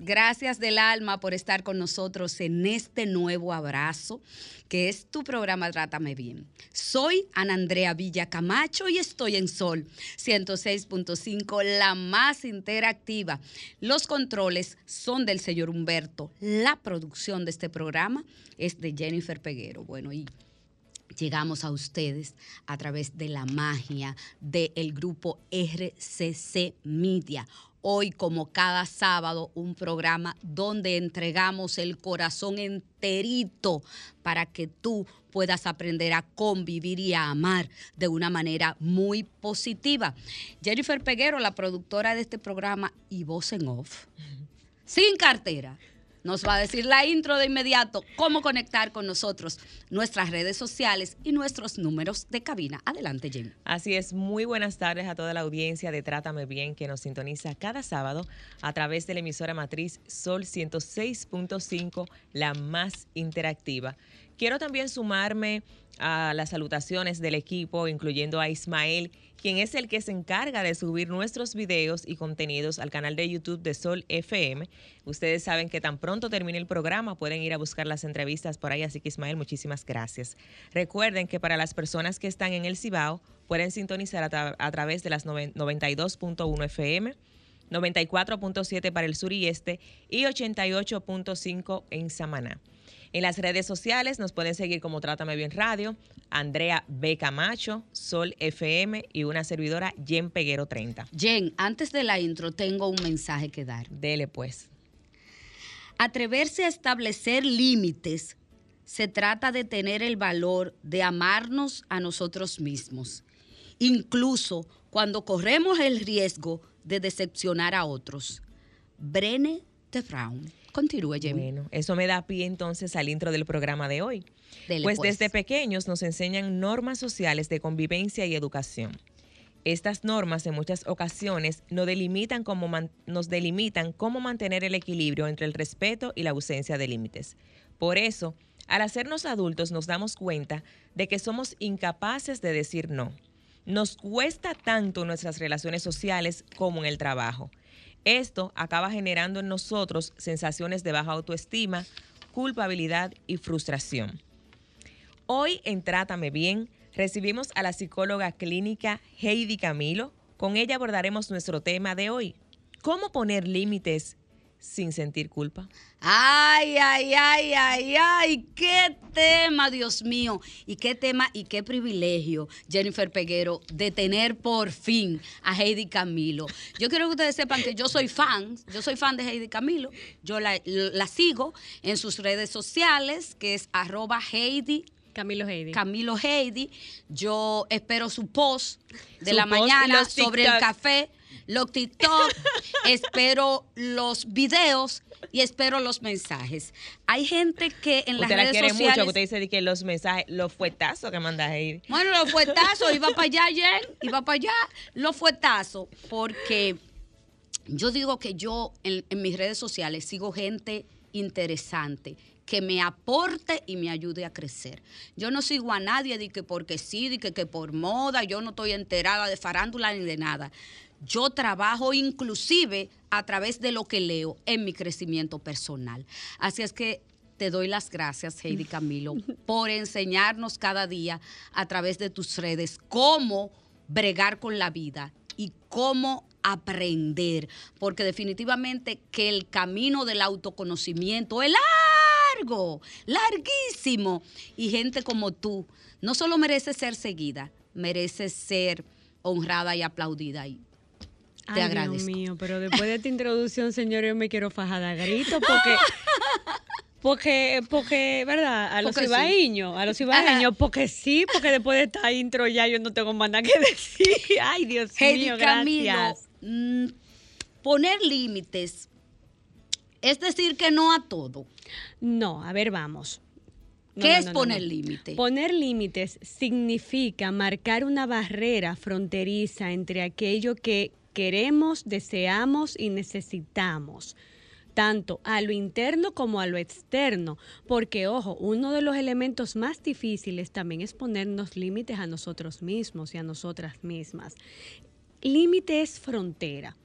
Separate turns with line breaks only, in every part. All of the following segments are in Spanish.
Gracias del alma por estar con nosotros en este nuevo abrazo, que es tu programa Trátame Bien. Soy Ana Andrea Villa Camacho y estoy en Sol 106.5, la más interactiva. Los controles son del señor Humberto. La producción de este programa es de Jennifer Peguero. Bueno, y llegamos a ustedes a través de la magia del grupo RCC Media hoy como cada sábado un programa donde entregamos el corazón enterito para que tú puedas aprender a convivir y a amar de una manera muy positiva. Jennifer Peguero, la productora de este programa y voz en off, sin cartera nos va a decir la intro de inmediato, cómo conectar con nosotros, nuestras redes sociales y nuestros números de cabina. Adelante, Jim.
Así es, muy buenas tardes a toda la audiencia de Trátame Bien que nos sintoniza cada sábado a través de la emisora matriz Sol 106.5, la más interactiva. Quiero también sumarme a las salutaciones del equipo, incluyendo a Ismael quien es el que se encarga de subir nuestros videos y contenidos al canal de YouTube de Sol FM. Ustedes saben que tan pronto termine el programa pueden ir a buscar las entrevistas por ahí, así que Ismael, muchísimas gracias. Recuerden que para las personas que están en el Cibao pueden sintonizar a, través de las 92.1 FM. 94.7 para el sur y este y 88.5 en Samaná. En las redes sociales nos pueden seguir como Trátame Bien Radio, Andrea B. Camacho, Sol FM y una servidora Jen Peguero 30.
Jen, antes de la intro tengo un mensaje que dar.
Dele pues.
Atreverse a establecer límites se trata de tener el valor de amarnos a nosotros mismos, incluso cuando corremos el riesgo de decepcionar a otros. Brene de. Continúe.
Bueno, eso me da pie entonces al intro del programa de hoy. pues, pues desde pequeños nos enseñan normas sociales de convivencia y educación. Estas normas en muchas ocasiones nos delimitan, cómo nos delimitan cómo mantener el equilibrio entre el respeto y la ausencia de límites. Por eso, al hacernos adultos nos damos cuenta de que somos incapaces de decir no. Nos cuesta tanto en nuestras relaciones sociales como en el trabajo. Esto acaba generando en nosotros sensaciones de baja autoestima, culpabilidad y frustración. Hoy en Trátame Bien recibimos a la psicóloga clínica Heidi Camilo. Con ella abordaremos nuestro tema de hoy, cómo poner límites sin sentir culpa?
Ay, ay, ay, ay, ay, qué tema, Dios mío. Y qué tema y qué privilegio, Jennifer Peguero, de tener por fin a Heidi Camilo. Yo quiero que ustedes sepan que yo soy fan, yo soy fan de Heidi Camilo. Yo la, sigo en sus redes sociales, que es arroba Heidi
Camilo Heidi.
Camilo Heidi. Yo espero su post de
Su
la
post
mañana sobre el café, los TikTok. espero los videos y espero los mensajes. Hay gente que en las
Usted la
redes
quiere
sociales...
mucho, que usted dice que los mensajes, los fuetazos que manda Heidi.
Bueno, los fuetazos, iba para allá ayer, iba para allá, los fuetazos, porque yo digo que yo en, en mis redes sociales sigo gente interesante que me aporte y me ayude a crecer. Yo no sigo a nadie de que porque sí, de que, que por moda, yo no estoy enterada de farándula ni de nada. Yo trabajo inclusive a través de lo que leo en mi crecimiento personal. Así es que te doy las gracias, Heidi Camilo, por enseñarnos cada día a través de tus redes cómo bregar con la vida y cómo aprender, porque definitivamente que el camino del autoconocimiento es largo, larguísimo, y gente como tú no solo merece ser seguida, merece ser honrada y aplaudida. Y te
Ay,
agradezco.
Dios mío, pero después de esta introducción, señor, yo me quiero fajar a grito porque... Porque, porque, ¿verdad? A los
sí.
ibaeños, a los ibaeños, porque sí, porque después de esta intro ya yo no tengo más nada que decir. Ay, Dios mío,
Camilo,
gracias.
mm, poner límites es decir que no a todo.
No, a ver, vamos. No,
¿Qué
no,
es
no,
poner
no.
límite?
Poner límites significa marcar una barrera fronteriza entre aquello que queremos, deseamos y necesitamos, tanto a lo interno como a lo externo, porque ojo, uno de los elementos más difíciles también es ponernos límites a nosotros mismos y a nosotras mismas. Límite es frontera.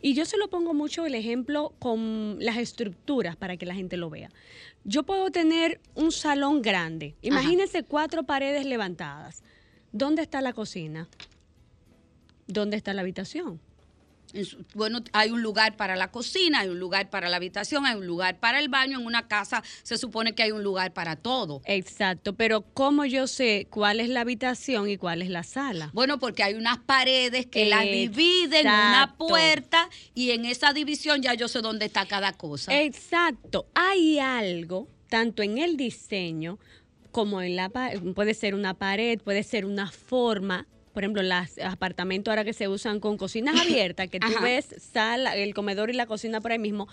Y yo se lo pongo mucho el ejemplo con las estructuras para que la gente lo vea. Yo puedo tener un salón grande. Imagínense cuatro paredes levantadas. ¿Dónde está la cocina? ¿Dónde está la habitación?
Bueno, hay un lugar para la cocina, hay un lugar para la habitación, hay un lugar para el baño. En una casa se supone que hay un lugar para todo.
Exacto, pero ¿cómo yo sé cuál es la habitación y cuál es la sala?
Bueno, porque hay unas paredes que las dividen, una puerta, y en esa división ya yo sé dónde está cada cosa.
Exacto. Hay algo, tanto en el diseño como en la puede ser una pared, puede ser una forma. Por ejemplo, los apartamentos ahora que se usan con cocinas abiertas, que tú
Ajá.
ves sala, el comedor y la cocina por ahí mismo.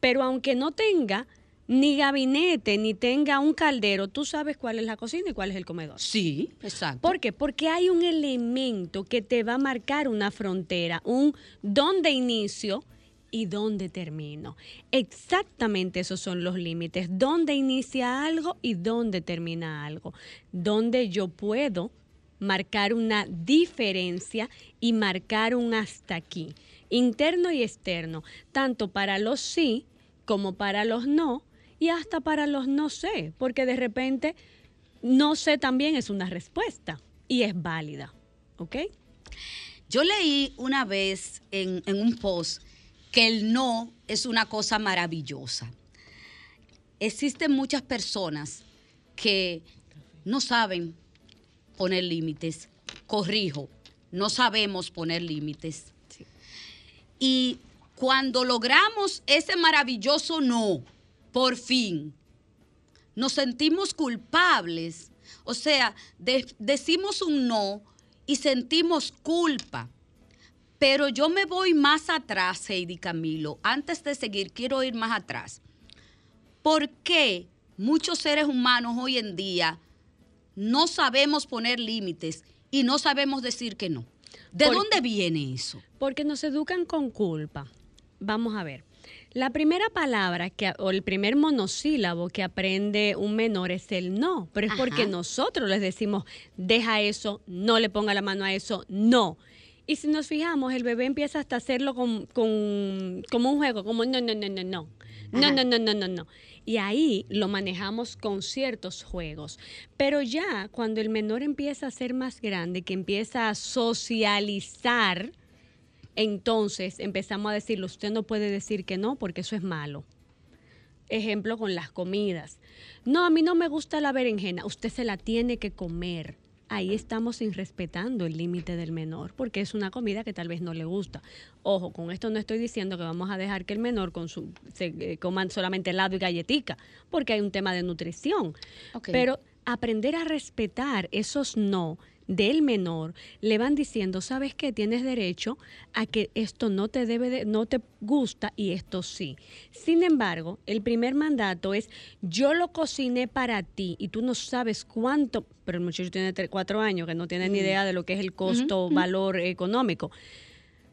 Pero aunque no tenga ni gabinete, ni tenga un caldero, tú sabes cuál es la cocina y cuál es el comedor.
Sí, exacto.
¿Por qué? Porque hay un elemento que te va a marcar una frontera, un dónde inicio y dónde termino. Exactamente esos son los límites, dónde inicia algo y dónde termina algo, dónde yo puedo marcar una diferencia y marcar un hasta aquí, interno y externo, tanto para los sí como para los no y hasta para los no sé, porque de repente no sé también es una respuesta y es válida, ¿ok?
Yo leí una vez en, un post que el no es una cosa maravillosa. Existen muchas personas que no saben poner límites. Corrijo, no sabemos poner límites. Y cuando logramos ese maravilloso no, por fin, nos sentimos culpables. O sea, de- decimos un no y sentimos culpa. Pero yo me voy más atrás, Heidi Camilo. Antes de seguir, quiero ir más atrás. ¿Por qué muchos seres humanos hoy en día no sabemos poner límites y no sabemos decir que no? ¿De
Por-
dónde viene eso?
Porque nos educan con culpa. Vamos a ver. La primera palabra que, o el primer monosílabo que aprende un menor es el no, pero es porque nosotros les decimos, deja eso, no le ponga la mano a eso, no. Y si nos fijamos, el bebé empieza hasta a hacerlo con, con- como un juego, como no, no, no, no, no. No, no, no, no, no, no. Y ahí lo manejamos con ciertos juegos. Pero ya cuando el menor empieza a ser más grande, que empieza a socializar, entonces empezamos a decirle, usted no puede decir que no porque eso es malo. Ejemplo con las comidas. No, a mí no me gusta la berenjena, usted se la tiene que comer. Ahí estamos irrespetando el límite del menor, porque es una comida que tal vez no le gusta. Ojo, con esto no estoy diciendo que vamos a dejar que el menor con su, se eh, coman solamente helado y galletica, porque hay un tema de nutrición. Pero aprender a respetar esos no del menor, le van diciendo, ¿sabes qué? Tienes derecho a que esto no te debe de, no te gusta y esto sí. Sin embargo, el primer mandato es yo lo cociné para ti y tú no sabes cuánto, pero el muchacho tiene tres, cuatro años que no tiene ni idea de lo que es el costo, valor económico.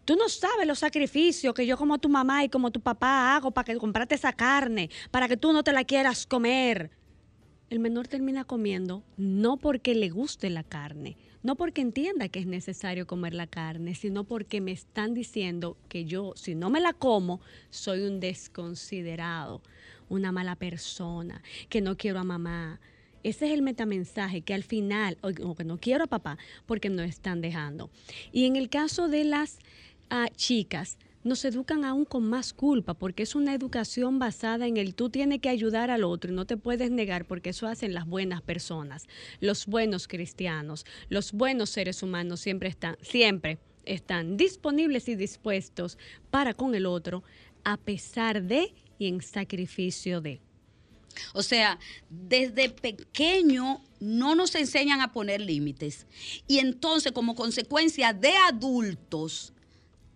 Tú no sabes los sacrificios que yo como tu mamá y como tu papá hago para que comprarte esa carne, para que tú no te la quieras comer el menor termina comiendo no porque le guste la carne, no porque entienda que es necesario comer la carne, sino porque me están diciendo que yo, si no me la como, soy un desconsiderado, una mala persona, que no quiero a mamá. Ese es el metamensaje que al final, o, que no quiero a papá, porque no están dejando. Y en el caso de las ah, chicas, nos educan aún con más culpa, porque es una educación basada en el tú tienes que ayudar al otro y no te puedes negar, porque eso hacen las buenas personas, los buenos cristianos, los buenos seres humanos siempre están, siempre están disponibles y dispuestos para con el otro, a pesar de y en sacrificio de.
O sea, desde pequeño no nos enseñan a poner límites. Y entonces, como consecuencia de adultos,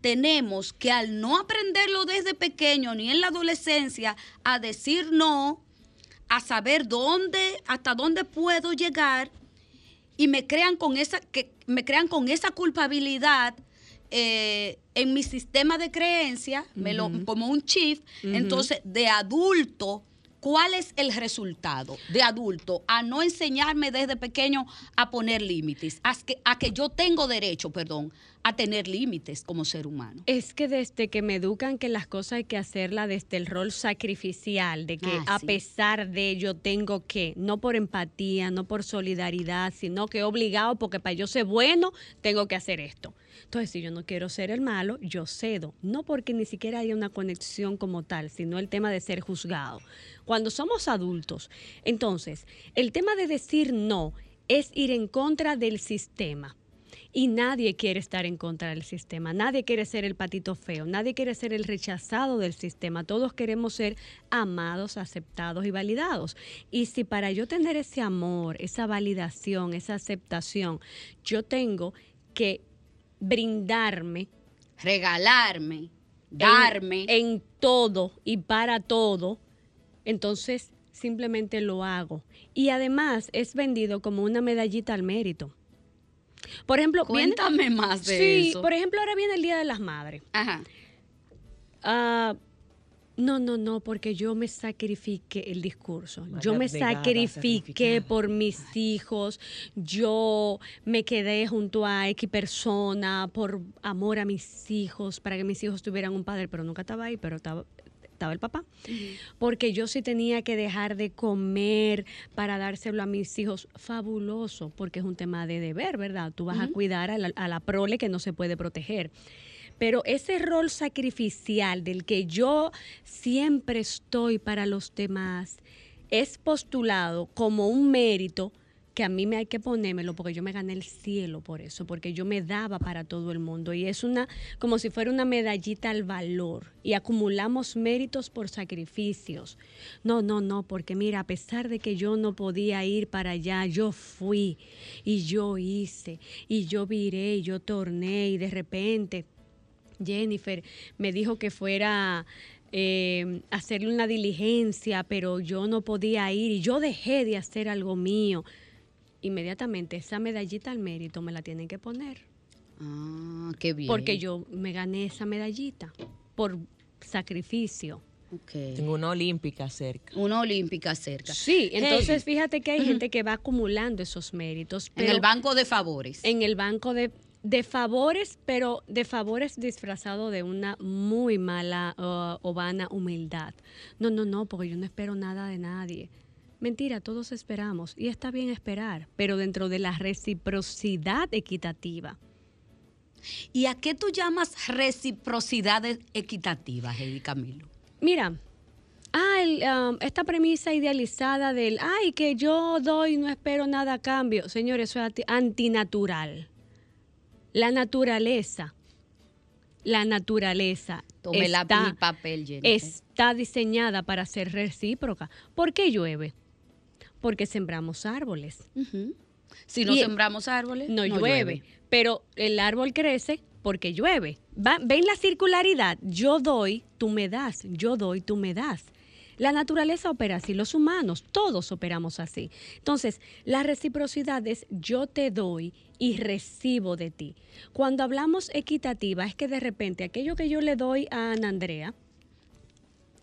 tenemos que al no aprenderlo desde pequeño ni en la adolescencia a decir no, a saber dónde, hasta dónde puedo llegar y me crean con esa, que me crean con esa culpabilidad eh, en mi sistema de creencia, como un chief, entonces de adulto ¿Cuál es el resultado de adulto a no enseñarme desde pequeño a poner límites? A que, a que yo tengo derecho, perdón, a tener límites como ser humano.
Es que desde que me educan que las cosas hay que hacerlas desde el rol sacrificial, de que ah, a pesar de ello tengo que, no por empatía, no por solidaridad, sino que obligado porque para yo ser bueno tengo que hacer esto. Entonces, si yo no quiero ser el malo, yo cedo, no porque ni siquiera haya una conexión como tal, sino el tema de ser juzgado. Cuando somos adultos, entonces, el tema de decir no es ir en contra del sistema y nadie quiere estar en contra del sistema, nadie quiere ser el patito feo, nadie quiere ser el rechazado del sistema, todos queremos ser amados, aceptados y validados. Y si para yo tener ese amor, esa validación, esa aceptación, yo tengo que brindarme,
regalarme, darme
en, todo y para todo, entonces simplemente lo hago. Y además es vendido como una medallita al mérito. Por ejemplo,
cuéntame más de
eso. Sí, por ejemplo, ahora viene el Día de las Madres. Ajá. Ah, no, no, no, porque yo me sacrifiqué el discurso. yo me sacrifiqué por mis hijos. Yo me quedé junto a X persona por amor a mis hijos, para que mis hijos tuvieran un padre, pero nunca estaba ahí, pero estaba, el papá. Porque yo sí tenía que dejar de comer para dárselo a mis hijos. Fabuloso, porque es un tema de deber, ¿verdad? Tú vas a cuidar a la, prole que no se puede proteger. Pero ese rol sacrificial del que yo siempre estoy para los demás es postulado como un mérito que a mí me hay que ponérmelo porque yo me gané el cielo por eso, porque yo me daba para todo el mundo. Y es una como si fuera una medallita al valor. Y acumulamos méritos por sacrificios. No, no, no, porque mira, a pesar de que yo no podía ir para allá, yo fui y yo hice y yo viré y yo torné y de repente Jennifer me dijo que fuera eh, hacerle una diligencia, pero yo no podía ir y yo dejé de hacer algo mío inmediatamente esa medallita al mérito me la tienen que poner.
Ah, qué bien.
Porque yo me gané esa medallita por sacrificio.
Tengo una olímpica cerca.
Una olímpica cerca.
Sí, entonces fíjate que hay gente que va acumulando esos méritos.
en el banco de favores.
En el banco de, de favores, pero de favores disfrazado de una muy mala uh, o vana humildad. No, no, no, porque yo no espero nada de nadie. Mentira, todos esperamos y está bien esperar, pero dentro de la reciprocidad equitativa.
¿Y a qué tú llamas reciprocidad equitativa, Heidi Camilo?
Mira, ah, um, esta premisa idealizada del, ay, que yo doy y no espero nada a cambio. Señores, eso es antinatural. La naturaleza, la naturaleza
está, papel,
está diseñada para ser recíproca. ¿Por qué llueve? Porque sembramos árboles.
Si no
Y-
sembramos árboles,
No, llueve, pero el árbol crece porque llueve. Va- ¿Ven la circularidad? Yo doy, tú me das, yo doy, tú me das. La naturaleza opera así, los humanos, todos operamos así. Entonces, la reciprocidad es yo te doy y recibo de ti. Cuando hablamos equitativa, es que de repente aquello que yo le doy a Ana Andrea,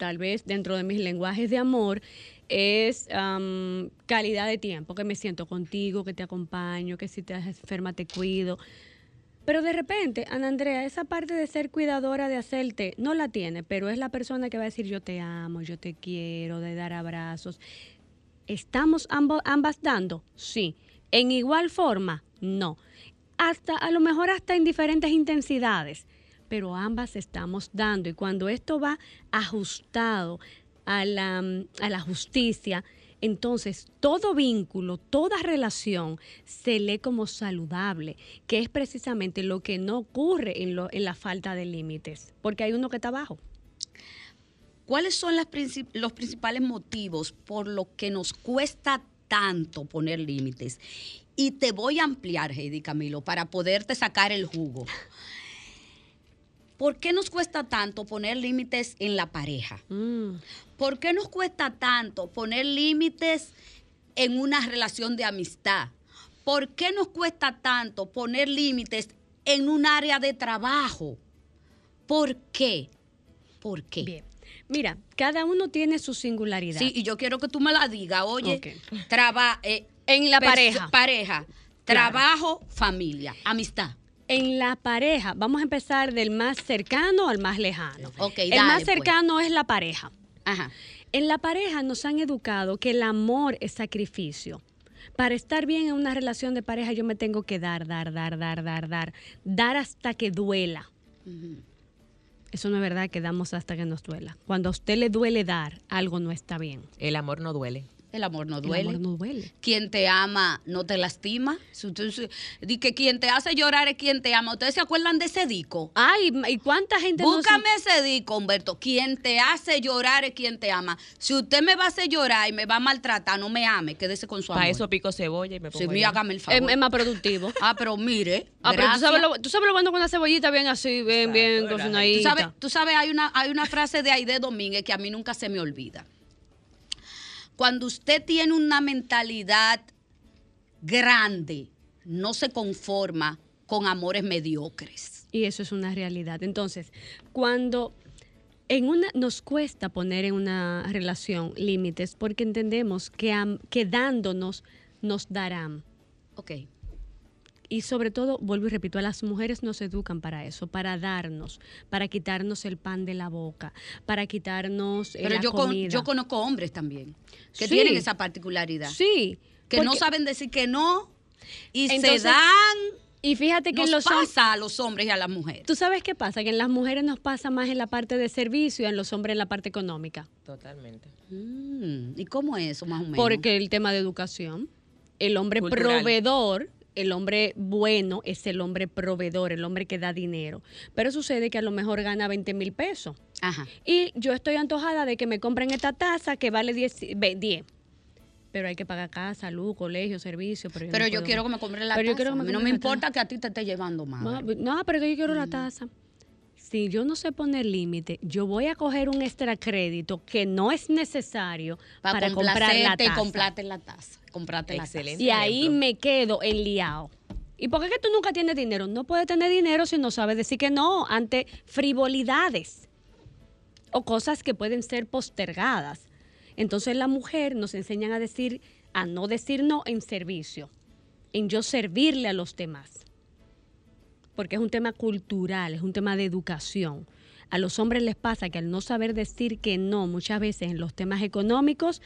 tal vez dentro de mis lenguajes de amor, es am, calidad de tiempo, que me siento contigo, que te acompaño, que si te enferma te cuido. Pero de repente, Ana Andrea, esa parte de ser cuidadora, de hacerte, no la tiene, pero es la persona que va a decir yo te amo, yo te quiero, de dar abrazos. ¿Estamos ambas dando? Sí. ¿En igual forma? No. Hasta, a lo mejor hasta en diferentes intensidades, pero ambas estamos dando. Y cuando esto va ajustado a la, a la justicia, entonces todo vínculo, toda relación se lee como saludable, que es precisamente lo que no ocurre en, lo- en la falta de límites, porque hay uno que está abajo.
¿Cuáles son los principales motivos por los que nos cuesta tanto poner límites? Y te voy a ampliar, Heidi Camilo, para poderte sacar el jugo. ¿Por qué nos cuesta tanto poner límites en la pareja?
Mm.
¿Por qué nos cuesta tanto poner límites en una relación de amistad? ¿Por qué nos cuesta tanto poner límites en un área de trabajo? ¿Por qué? ¿Por qué?
Bien. Mira, cada uno tiene su singularidad.
Sí, y yo quiero que tú me la digas, oye,
Ok.
traba, eh,
En la pareja.
Pareja, trabajo, familia, amistad.
En la pareja, vamos a empezar del más cercano al más lejano. El
dale,
más
pues.
cercano es la pareja.
Ajá.
En la pareja nos han educado que el amor es sacrificio. Para estar bien en una relación de pareja yo me tengo que dar, dar, dar, dar, dar, dar, dar hasta que duela. Eso no es verdad que damos hasta que nos duela. Cuando a usted le duele dar, algo no está bien.
El amor no duele.
El amor no
El
duele.
amor no duele.
Quien te ama no te lastima. Di que quien te hace llorar es quien te ama. ¿Ustedes se acuerdan de ese disco?
Ay, ¿y cuánta gente no se-
Búscame ese disco, Humberto. Quien te hace llorar es quien te ama. Si usted me va a hacer llorar y me va a maltratar, no me ame, quédese con su amor.
Para eso pico cebolla y me pongo
Sí, mira, hágame el
es,
favor.
es más productivo.
Ah, pero mire.
Ah, pero tú sabes, lo, tú sabes lo bueno con una cebollita bien así, bien, bien
Exacto,
Tú
cocinadita.
sabes, tú sabes, hay una, hay una frase de Aide Domínguez que a mí nunca se me olvida. Cuando usted tiene una mentalidad grande, no se conforma con amores mediocres.
Y eso es una realidad. Entonces, cuando en una nos cuesta poner en una relación límites porque entendemos que, am- que dándonos nos darán.
Ok.
Y sobre todo, vuelvo y repito, a las mujeres nos educan para eso, para darnos, para quitarnos el pan de la boca, para quitarnos eh,
Pero
la
yo, con- yo conozco hombres también que
Sí.
tienen esa particularidad.
Sí.
Que no saben decir que no y
Entonces,
se dan.
Y fíjate que
Nos
los
pasa a los hombres y a las mujeres.
¿Tú sabes qué pasa? Que en las mujeres nos pasa más en la parte de servicio y en los hombres en la parte económica.
Totalmente.
Mm, ¿Y cómo es eso, más o menos?
Porque el tema de educación, el hombre
Cultural.
proveedor, el hombre bueno es el hombre proveedor, el hombre que da dinero. Pero sucede que a lo mejor gana 20 mil pesos.
Ajá.
Y yo estoy antojada de que me compren esta taza que vale 10. ve- 10. Pero hay que pagar casa, luz, colegio, servicio. Pero yo,
Pero
no
yo
puedo.
quiero que me compren la
Pero yo
taza.
quiero que me
a mí no me
taza.
importa que a ti te esté llevando mal.
No, pero yo quiero la taza. Si yo no sé poner límite, yo voy a coger un extra crédito que no es necesario para, comprar la
complacerte y
taza.
comprarte la taza. Comprarte la
Excelente.
Y ahí
ejemplo.
me quedo enliado. ¿Y por qué es que tú nunca tienes dinero? No puedes tener dinero si no sabes decir que no ante frivolidades o cosas que pueden ser postergadas. Entonces la mujer nos enseñan a decir, a no decir no en servicio, en yo servirle a los demás. Porque es un tema cultural, es un tema de educación. A los hombres les pasa que al no saber decir que no, muchas veces en los temas económicos,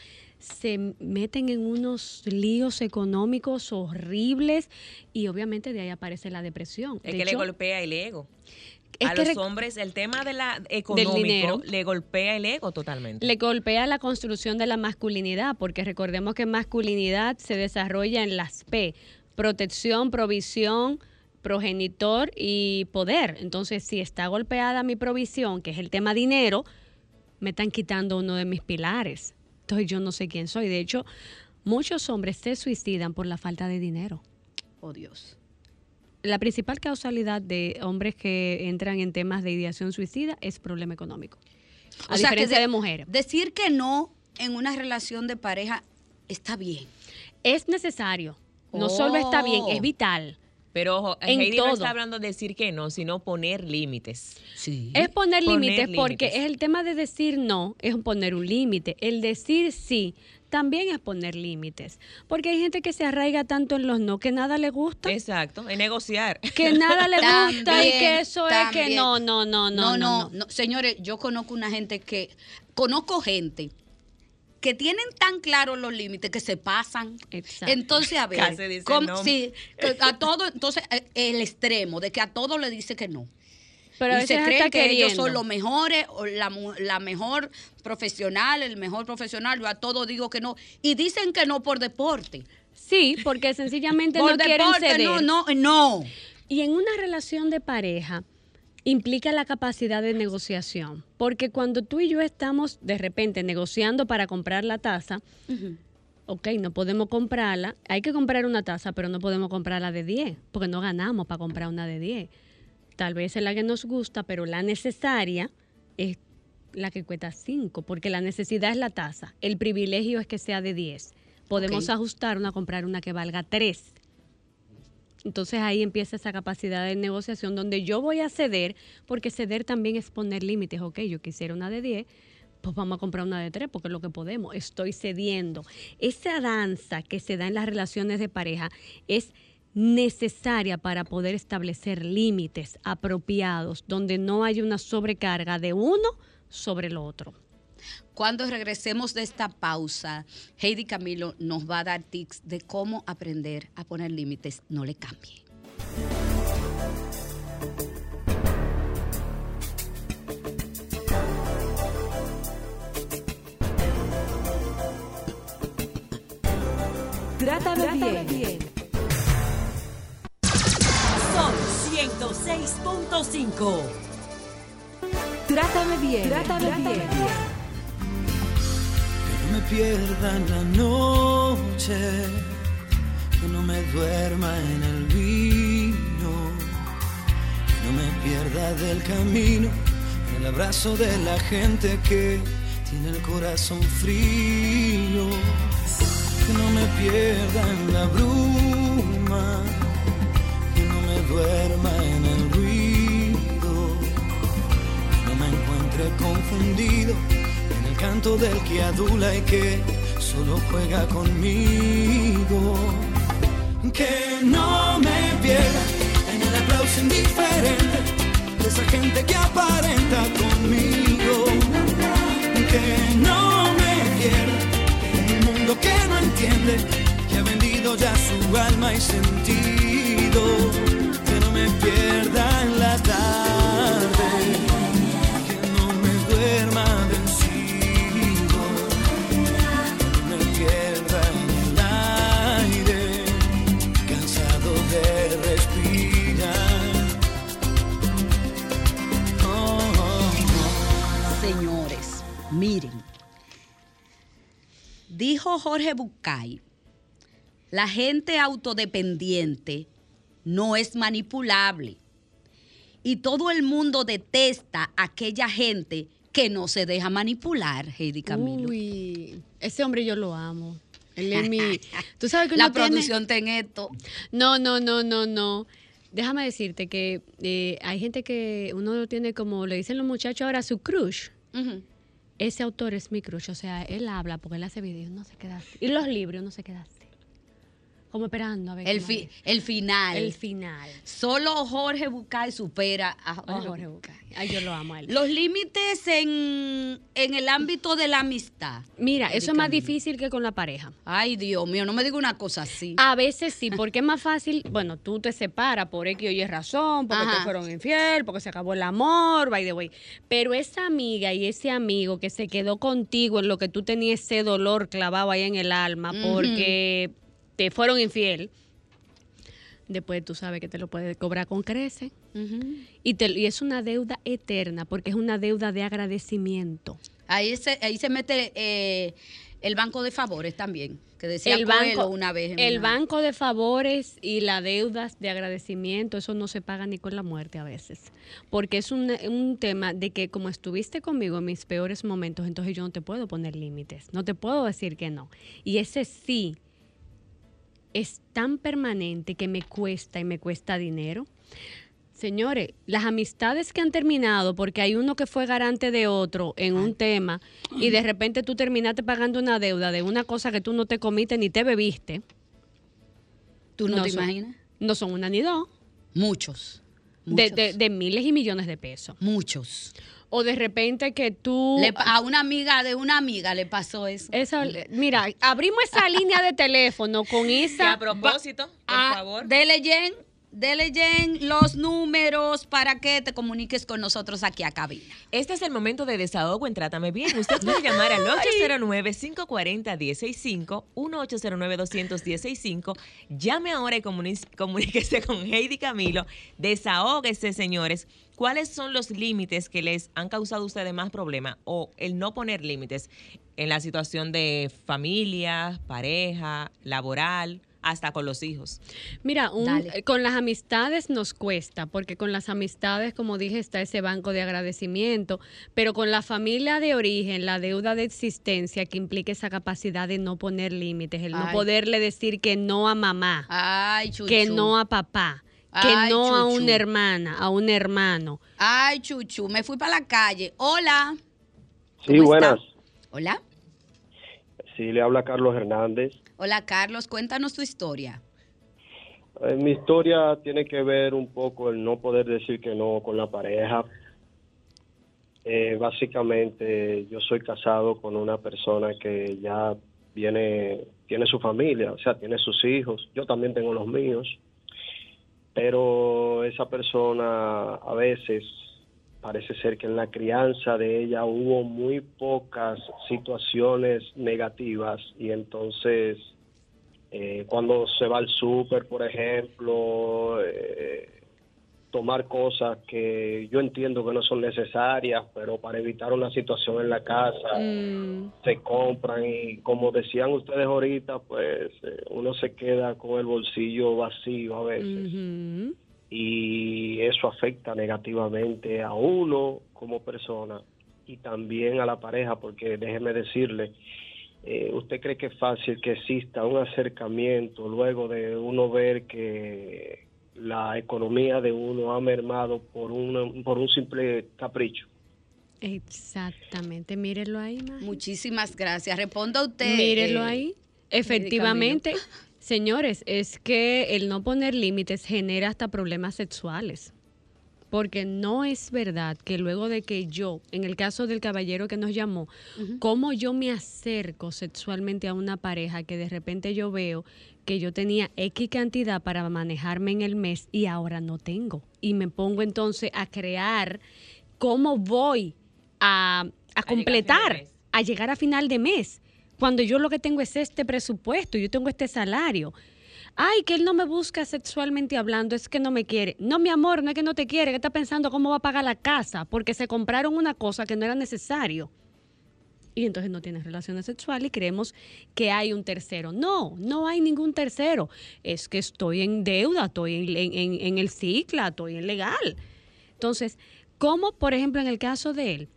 se meten en unos líos económicos horribles y obviamente de ahí aparece la depresión.
Es
De
que le golpea el ego.
Es
a
que
los hombres, el tema de la económico
dinero.
le golpea el ego totalmente.
le golpea la construcción de la masculinidad, porque recordemos que masculinidad se desarrolla en las P, protección, provisión, progenitor y poder. Entonces, si está golpeada mi provisión, que es el tema dinero, me están quitando uno de mis pilares. Entonces, yo no sé quién soy. De hecho, muchos hombres se suicidan por la falta de dinero.
Oh Dios.
La principal causalidad de hombres que entran en temas de ideación suicida es problema económico. A
O sea, que
diferencia
de-
de mujeres.
Decir que no en una relación de pareja está bien.
Es necesario. No solo está bien,
Oh.
es vital.
Pero ojo,
En
Heidi no
todo.
está hablando de decir que no, sino poner límites.
Sí.
Es poner,
Poner
límites porque
límites.
es el tema de decir no, es poner un límite. El decir sí también es poner límites. Porque hay gente que se arraiga tanto en los no que nada le gusta.
Exacto, es negociar.
que nada le gusta y que eso es que no, no, no, no,
no, no, no. Señores, yo conozco una gente que, conozco gente que tienen tan claros los límites que se pasan.
Exacto.
Entonces, a ver,
Casi dice
¿cómo-
no.
sí, a todo, entonces, eh, el extremo de que a todo le dice que no.
Pero
y se creen que ellos
queriendo.
son los mejores, o la, mu- la mejor profesional, el mejor profesional, yo a todo digo que no. Y dicen que no por deporte.
Sí, porque sencillamente
por
no quieren
deporte,
ceder.
no, no, no.
Y en una relación de pareja implica la capacidad de negociación, porque cuando tú y yo estamos de repente negociando para comprar la taza, ok, no podemos comprarla, hay que comprar una taza, pero no podemos comprarla de 10, porque no ganamos para comprar una de 10. Tal vez es la que nos gusta, pero la necesaria es la que cuesta 5, porque la necesidad es la taza, el privilegio es que sea de 10. Podemos ajustar una, comprar una que valga 3. Entonces ahí empieza esa capacidad de negociación donde yo voy a ceder, porque ceder también es poner límites. Ok, yo quisiera una de 10, pues vamos a comprar una de 3 porque es lo que podemos. Estoy cediendo. Esa danza que se da en las relaciones de pareja es necesaria para poder establecer límites apropiados donde no haya una sobrecarga de uno sobre el otro.
Cuando regresemos de esta pausa, Heidi Camilo nos va a dar tips de cómo aprender a poner límites. No le cambie.
Trátame bien.
Sol 106.5.
Trátame bien. Trátame bien.
Me pierda en la noche, que no me duerma en el vino, que no me pierda del camino, en el abrazo de la gente que tiene el corazón frío, que no me pierda en la bruma, que no me duerma en el ruido no me encuentre confundido el canto del que adula y que solo juega conmigo. Que no me pierda en el aplauso indiferente de esa gente que aparenta conmigo. Que no me pierda en un mundo que no entiende, que ha vendido ya su alma y sentido.
Dijo Jorge Bucay, la gente autodependiente no es manipulable. Y todo el mundo detesta a aquella gente que no se deja manipular, Heidi Camilo.
Uy, ese hombre yo lo amo. Él es mi... Tú sabes que
La
tiene-
producción ten esto.
No, no, no, no, no. Déjame decirte que eh, hay gente que uno lo tiene como le dicen los muchachos ahora su crush. Ese autor es mi crush, o sea, él habla porque él hace videos, no se queda. Y los libros no se queda. Como esperando a ver.
El, fi- el final.
el final.
Solo Jorge Bucay supera a Jorge,
Jorge Bucay. Ay, yo lo amo a él.
Los límites en, en el ámbito de la amistad.
Mira, eso es más difícil que con la pareja.
Ay, Dios mío, no me diga una cosa así.
A veces sí, porque es más fácil, bueno, tú te separas por X o Y razón, porque
Ajá.
te fueron infiel, porque se acabó el amor, by the way. Pero esa amiga y ese amigo que se quedó contigo en lo que tú tenías ese dolor clavado ahí en el alma porque te fueron infiel, después tú sabes que te lo puedes cobrar con crece. Y, te- y es una deuda eterna, porque es una deuda de agradecimiento.
Ahí se, ahí se mete eh, El banco de favores también, que decía
el banco,
una vez. en
el
una-
banco de favores y la deudas de agradecimiento, eso no se paga ni con la muerte a veces. Porque es un, un tema de que como estuviste conmigo en mis peores momentos, entonces yo no te puedo poner límites, no te puedo decir que no. Y ese sí es tan permanente que me cuesta y me cuesta dinero. Señores, las amistades que han terminado porque hay uno que fue garante de otro en un tema y de repente tú terminaste pagando una deuda de una cosa que tú no te comiste ni te bebiste,
¿Tú no,
no
te
son-
imaginas?
no son una ni dos,
Muchos.
de,
Muchos.
de- de miles y millones de pesos.
muchos.
O de repente que tú...
Le a una amiga de una amiga le pasó eso.
Esa- mira, abrimos esa línea de teléfono con esa...
a propósito, por favor.
Dele, Jen, dele, Jen, los números para que te comuniques con nosotros aquí a cabina.
Este es el momento de desahogo en Trátame Bien. Usted puede llamar al 809-540-165, 1-809-210-65. Llame ahora y comuníquese con Heidi Camilo. Desahóguese, señores. ¿Cuáles son los límites que les han causado a ustedes más problemas o el no poner límites en la situación de familia, pareja, laboral, hasta con los hijos?
Mira, un- eh, con las amistades nos cuesta, porque con las amistades, como dije, está ese banco de agradecimiento, pero con la familia de origen, la deuda de existencia que implica esa capacidad de no poner límites, el no
Ay.
poderle decir que no a mamá,
Ay,
que no a papá, que
Ay,
no a una hermana, a un hermano.
Ay, chuchu, me fui para la calle. Hola.
Sí,
¿Cómo
buenas.
está? Hola.
Sí, le habla Carlos Hernández.
Hola, Carlos, cuéntanos tu historia.
Eh, mi historia tiene que ver un poco el no poder decir que no con la pareja. Eh, básicamente, yo soy casado con una persona que ya viene, tiene su familia, o sea, tiene sus hijos. Yo también tengo los míos. Pero esa persona a veces parece ser que en la crianza de ella hubo muy pocas situaciones negativas y entonces eh, cuando se va al súper, por ejemplo, eh, tomar cosas que yo entiendo que no son necesarias, pero para evitar una situación en la casa
Mm,
se compran y como decían ustedes ahorita, pues eh, uno se queda con el bolsillo vacío a veces. Y eso afecta negativamente a uno como persona y también a la pareja, porque déjeme decirle, eh, ¿usted cree que es fácil que exista un acercamiento luego de uno ver que la economía de uno ha mermado por, un por un simple capricho?
Exactamente, mírelo ahí, imagínate.
Muchísimas gracias. Responda usted.
Mírelo
eh,
ahí. Efectivamente, señores, es que el no poner límites genera hasta problemas sexuales. Porque no es verdad que luego de que yo, en el caso del caballero que nos llamó, cómo yo me acerco sexualmente a una pareja que de repente yo veo que yo tenía X cantidad para manejarme en el mes y ahora no tengo. Y me pongo entonces a crear cómo voy a, completar, a llegar a final de mes. Cuando yo lo que tengo es este presupuesto, yo tengo este salario. Ay, que él no me busca sexualmente hablando, es que no me quiere. No, mi amor, no es que no te quiere, que está pensando cómo va a pagar la casa, porque se compraron una cosa que no era necesario. Y entonces no tienes relaciones sexuales y creemos que hay un tercero. No, no hay ningún tercero. Es que estoy en deuda, estoy en, el cicla, estoy en legal. Entonces, como por ejemplo en el caso de él,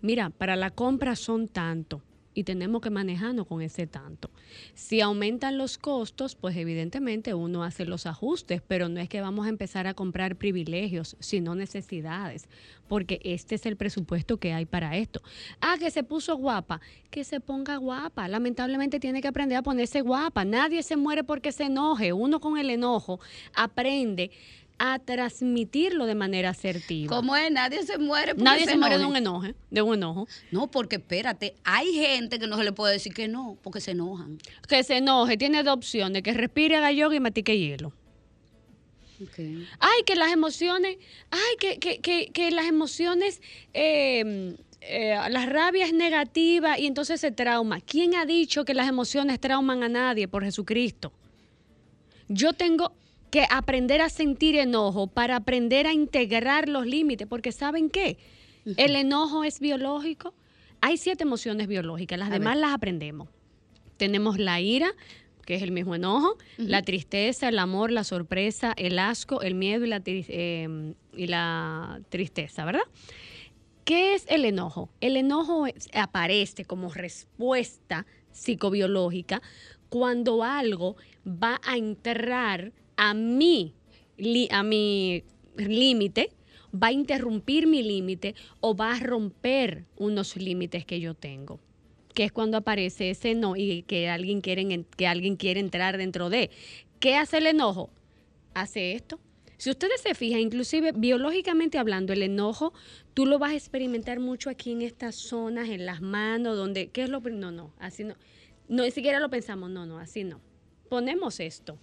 mira, para la compra son tanto y tenemos que manejarnos con ese tanto. Si aumentan los costos, pues evidentemente uno hace los ajustes, pero no es que vamos a empezar a comprar privilegios, sino necesidades, porque este es el presupuesto que hay para esto. Ah, que se puso guapa, que se ponga guapa. Lamentablemente tiene que aprender a ponerse guapa. Nadie se muere porque se enoje. Uno con el enojo aprende a transmitirlo de manera asertiva.
¿Cómo es? Nadie se muere. porque
Nadie se, muere de un enoje, de un enojo.
No, porque espérate, hay gente que no se le puede decir que no, porque se enojan.
Que se enoje, tiene dos opciones, que respire, haga yoga y matique hielo. Ay, que las emociones, ay, que, que, que, que las emociones, eh, eh, la rabia es negativa y entonces se trauma. ¿Quién ha dicho que las emociones trauman a nadie por Jesucristo? Yo tengo que aprender a sentir enojo para aprender a integrar los límites, porque ¿saben qué? El enojo es biológico. Hay siete emociones biológicas, las
A
demás
ver.
las aprendemos. Tenemos la ira, que es el mismo enojo, la tristeza, el amor, la sorpresa, el asco, el miedo y la, eh, y la tristeza, ¿verdad? ¿Qué es el enojo? El enojo aparece como respuesta psicobiológica cuando algo va a entrar a mí, a mi límite, va a interrumpir mi límite o va a romper unos límites que yo tengo que es cuando aparece ese no y que alguien quiere, que alguien quiere entrar dentro de. ¿Qué hace el enojo? Hace esto. Si ustedes se fijan, inclusive biológicamente hablando, el enojo, tú lo vas a experimentar mucho aquí en estas zonas, en las manos, donde, ¿qué es lo No, no, así no. No, ni siquiera lo pensamos, no, no, así no. Ponemos esto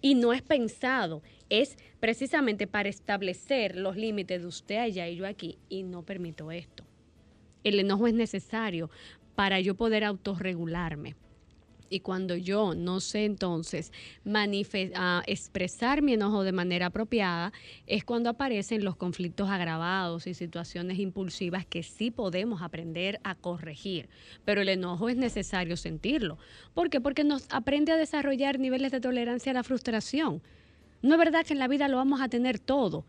y no es pensado, es precisamente para establecer los límites de usted allá y yo aquí y no permito esto. El enojo es necesario para yo poder autorregularme. Y cuando yo no sé entonces uh, expresar mi enojo de manera apropiada, es cuando aparecen los conflictos agravados y situaciones impulsivas que sí podemos aprender a corregir. Pero el enojo es necesario sentirlo. ¿Por qué? Porque nos aprende a desarrollar niveles de tolerancia a la frustración. No es verdad que en la vida lo vamos a tener todo.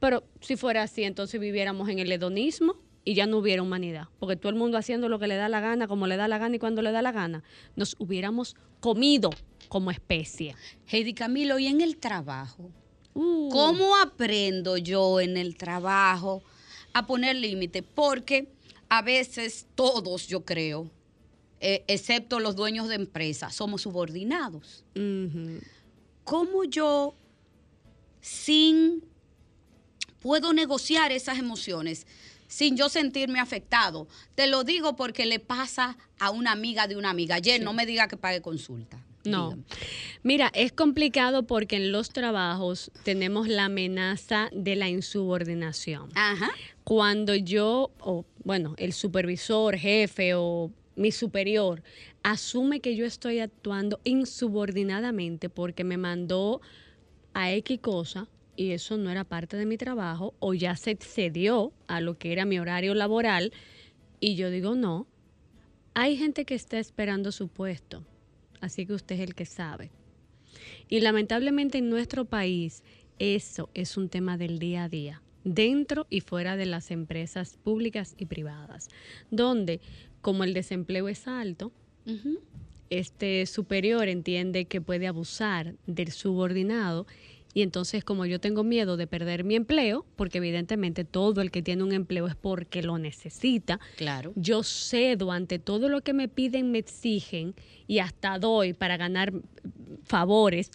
Pero si fuera así, entonces viviéramos en el hedonismo y ya no hubiera humanidad, porque todo el mundo haciendo lo que le da la gana, como le da la gana y cuando le da la gana, nos hubiéramos comido como especie.
Heidi Camilo, ¿y en el trabajo? Uh. ¿Cómo aprendo yo en el trabajo a poner límite? Porque a veces todos, yo creo, eh, excepto los dueños de empresas, somos subordinados. ¿Cómo yo, sin, puedo negociar esas emociones? Sin yo sentirme afectado. Te lo digo porque le pasa a una amiga de una amiga. Ayer no me diga que pague consulta.
No. Mira, es complicado porque en los trabajos tenemos la amenaza de la insubordinación. Ajá. Cuando yo, o bueno, el supervisor, jefe o mi superior asume que yo estoy actuando insubordinadamente porque me mandó a X cosa, y eso no era parte de mi trabajo o ya se excedió a lo que era mi horario laboral y yo digo no, hay gente que está esperando su puesto, así que usted es el que sabe. Y lamentablemente en nuestro país eso es un tema del día a día, dentro y fuera de las empresas públicas y privadas, donde como el desempleo es alto, este superior entiende que puede abusar del subordinado y entonces como yo tengo miedo de perder mi empleo, porque evidentemente todo el que tiene un empleo es porque lo necesita,
claro.
yo cedo ante todo lo que me piden, me exigen y hasta doy para ganar favores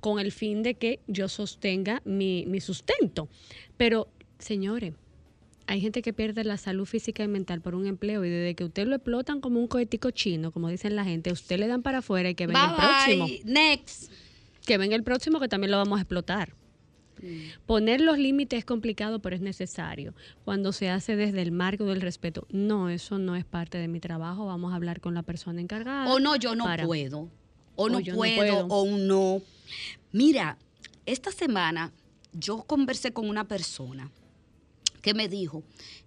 con el fin de que yo sostenga mi, mi sustento. Pero, señores, hay gente que pierde la salud física y mental por un empleo y desde que usted lo explotan como un cohetico chino, como dicen la gente, usted le dan para afuera y que venga el próximo.
Next
que venga el próximo que también lo vamos a explotar. Mm. Poner los límites es complicado, pero es necesario. Cuando se hace desde el marco del respeto, no, eso no es parte de mi trabajo, vamos a hablar con la persona encargada.
O no, yo no puedo. O, no, puedo, o no. Mira, esta semana yo conversé con una persona que me dijo,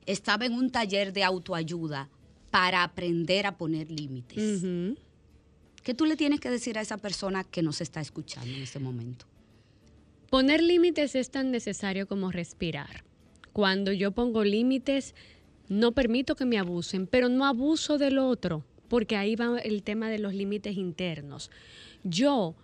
estaba en un taller de autoayuda para aprender a poner límites. ¿Qué tú le tienes que decir a esa persona que nos está escuchando en este momento?
Poner límites es tan necesario como respirar. Cuando yo pongo límites, no permito que me abusen, pero no abuso del otro, porque ahí va el tema de los límites internos. Yo,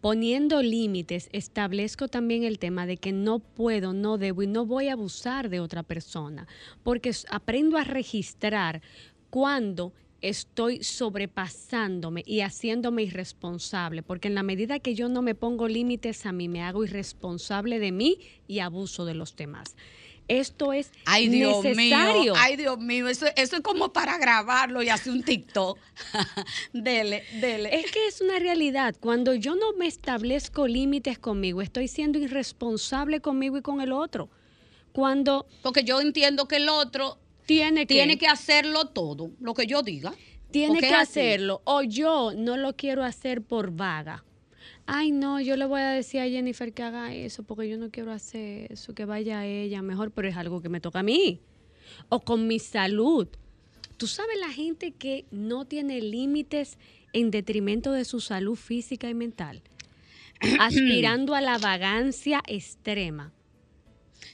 poniendo límites, establezco también el tema de que no puedo, no debo y no voy a abusar de otra persona, porque aprendo a registrar cuando estoy sobrepasándome y haciéndome irresponsable, porque en la medida que yo no me pongo límites a mí, me hago irresponsable de mí y abuso de los demás. Esto es
ay,
Dios
Mío, ay, Dios mío, eso, eso es como para grabarlo y hacer un TikTok. dele, dele.
Es que es una realidad. Cuando yo no me establezco límites conmigo, estoy siendo irresponsable conmigo y con el otro. Cuando...
Porque yo entiendo que el otro tiene que, tiene que hacerlo todo, lo que yo diga.
Tiene que hacerlo. O yo no lo quiero hacer por vaga. Ay, no, yo le voy a decir a Jennifer que haga eso porque yo no quiero hacer eso, que vaya a ella mejor, pero es algo que me toca a mí. O con mi salud. Tú sabes la gente que no tiene límites en detrimento de su salud física y mental, aspirando a la vagancia extrema.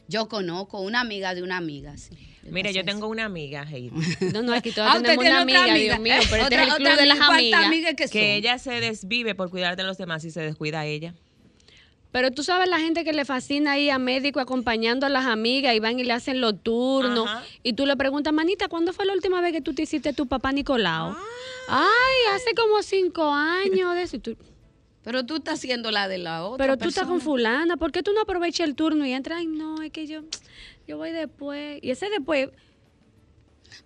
Yo conozco una amiga de una amiga. Sí.
Mira, yo tengo una amiga, Heidi.
No, no, aquí todas ah, tenemos una amiga, Dios mío, pero este es el club de las amigas.
que, que ella se desvive por cuidar de los demás y se descuida a ella.
Pero tú sabes la gente que le fascina ir a médico acompañando a las amigas y van y le hacen los turnos. Y tú le preguntas, manita, ¿cuándo fue la última vez que tú te hiciste tu papá Nicolau? Ah. Ay, hace como cinco años de eso.
Pero tú estás haciendo la de la otra.
Pero tú estás con fulana. ¿Por qué tú no aprovechas el turno y entras? Ay, no, es que yo, yo voy después. Y ese después.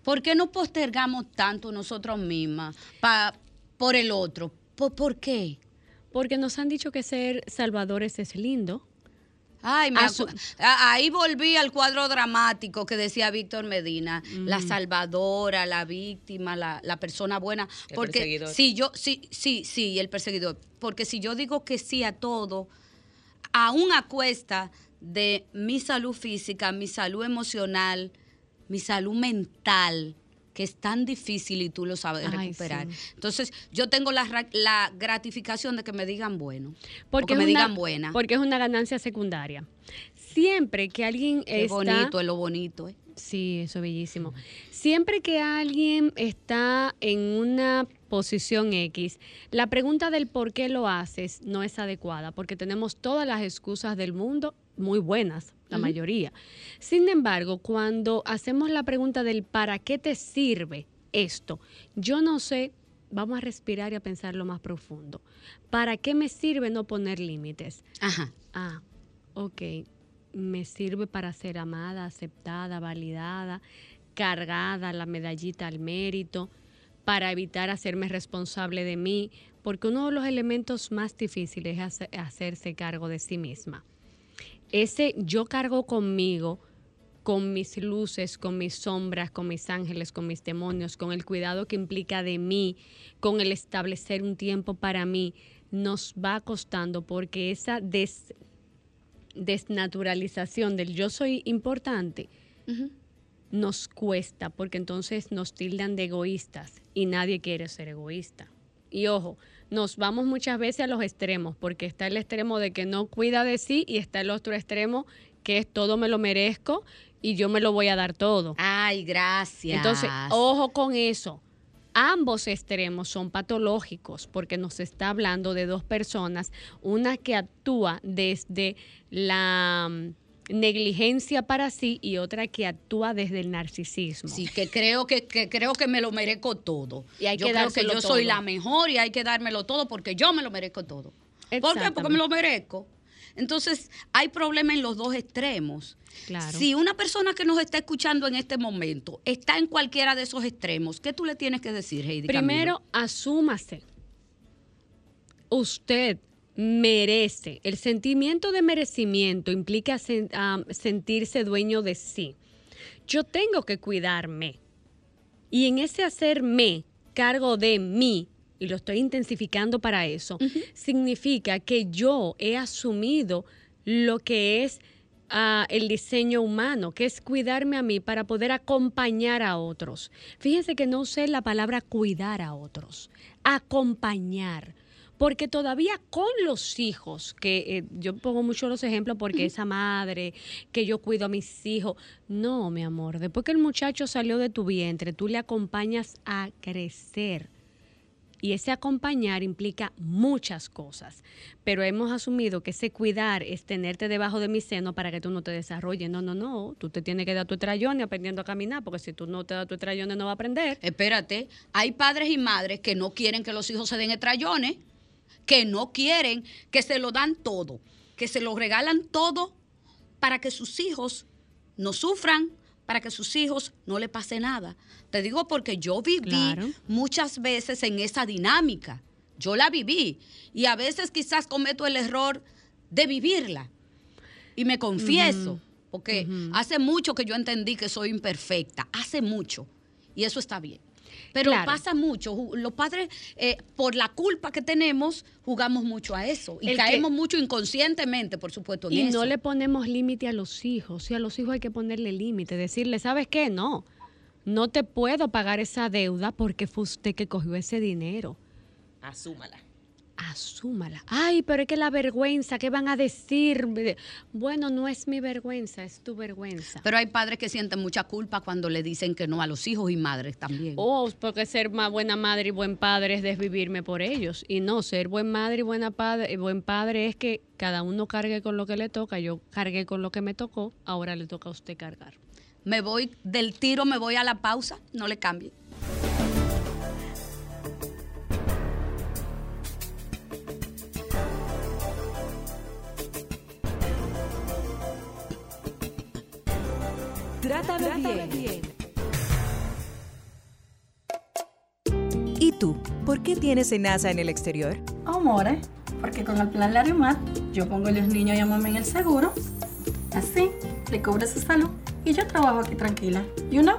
¿Por qué no postergamos tanto nosotros mismas pa, por el otro? ¿Por qué?
Porque nos han dicho que ser salvadores es lindo.
Ay, me ahí volví al cuadro dramático que decía Víctor Medina, la mm. salvadora, la víctima, la, persona buena. porque si yo, sí, sí, sí, el perseguidor. Porque si yo digo que sí a todo, aún a cuesta de mi salud física, mi salud emocional, mi salud mental, que es tan difícil y tú lo sabes recuperar. Entonces, yo tengo la, gratificación de que me digan bueno, porque me digan buena.
Porque es una ganancia secundaria. Siempre que alguien
Qué bonito, es lo bonito. ¿eh?
Sí, eso es bellísimo. Siempre que alguien está en una posición X, la pregunta del por qué lo haces no es adecuada, porque tenemos todas las excusas del mundo muy buenas la mayoría. Sin embargo, cuando hacemos la pregunta del ¿para qué te sirve esto? Yo no sé, vamos a respirar y a pensar lo más profundo. ¿Para qué me sirve no poner límites?
Ajá.
Ah, ok. Me sirve para ser amada, aceptada, validada, cargada la medallita al mérito, para evitar hacerme responsable de mí, porque uno de los elementos más difíciles es hacerse cargo de sí misma. Ese yo cargo conmigo, con mis luces, con mis sombras, con mis ángeles, con mis demonios, con el cuidado que implica de mí, con el establecer un tiempo para mí, nos va costando porque esa desnaturalización del yo soy importante nos cuesta porque entonces nos tildan de egoístas y nadie quiere ser egoísta. Y ojo, nos vamos muchas veces a los extremos, porque está el extremo de que no cuida de sí y está el otro extremo que es todo me lo merezco y yo me lo voy a dar todo.
Ay, gracias.
Entonces, ojo con eso. Ambos extremos son patológicos porque nos está hablando de dos personas, una que actúa desde la negligencia para sí y otra que actúa desde el narcisismo.
Sí, que creo que, creo que me lo merezco todo. Y hay yo que creo que yo soy la mejor y hay que dármelo todo porque yo me lo merezco todo. ¿Por qué? Porque me lo merezco. Entonces, hay problemas en los dos extremos. Claro. Si una persona que nos está escuchando en este momento está en cualquiera de esos extremos, ¿qué tú le tienes que decir, Heidi?
Primero, asúmase. Usted merece. El sentimiento de merecimiento implica sentirse dueño de sí. Yo tengo que cuidarme. Y en ese hacerme cargo de mí, y lo estoy intensificando para eso, significa que yo he asumido lo que es ah, el diseño humano, que es cuidarme a mí para poder acompañar a otros. Fíjense que no usé la palabra cuidar a otros, acompañar porque todavía con los hijos, que eh, yo pongo mucho los ejemplos porque esa madre, que yo cuido a mis hijos, no, mi amor, después que el muchacho salió de tu vientre, tú le acompañas a crecer. Y ese acompañar implica muchas cosas, pero hemos asumido que ese cuidar es tenerte debajo de mi seno para que tú no te desarrolles. No, no, no, tú te tienes que dar tu trayón aprendiendo a caminar, porque si tú no te das tu trayón no va a aprender.
Espérate, hay padres y madres que no quieren que los hijos se den trayones que no quieren, que se lo dan todo, que se lo regalan todo para que sus hijos no sufran, para que sus hijos no le pase nada. Te digo porque yo viví muchas veces en esa dinámica. Yo la viví y a veces quizás cometo el error de vivirla. Y me confieso, porque hace mucho que yo entendí que soy imperfecta, hace mucho. Y eso está bien. Pero pasa mucho. Los padres, eh, por la culpa que tenemos, jugamos mucho a eso. Y caemos mucho inconscientemente, por supuesto.
y no le ponemos límite a los hijos. Si a los hijos hay que ponerle límite, decirle, ¿sabes qué? No. No te puedo pagar esa deuda porque fue usted que cogió ese dinero.
Asúmala.
Asúmala. Ay, pero es que la vergüenza, ¿qué van a decir? Bueno, no es mi vergüenza, es tu vergüenza.
Pero hay padres que sienten mucha culpa cuando le dicen que no a los hijos y madres también.
Oh, porque ser más buena madre y buen padre es desvivirme por ellos. Y no, ser buen madre y buena padre, buen padre es que cada uno cargue con lo que le toca. Yo cargué con lo que me tocó, ahora le toca a usted cargar.
Me voy del tiro, me voy a la pausa, no le cambie.
Trátame, bien.
¿Y tú? ¿Por qué tienes NASA en el exterior?
Amores, porque con el plan Larimar yo pongo a los niños y a mamá en el seguro. Así, le cobro su salud y yo trabajo aquí tranquila. You know?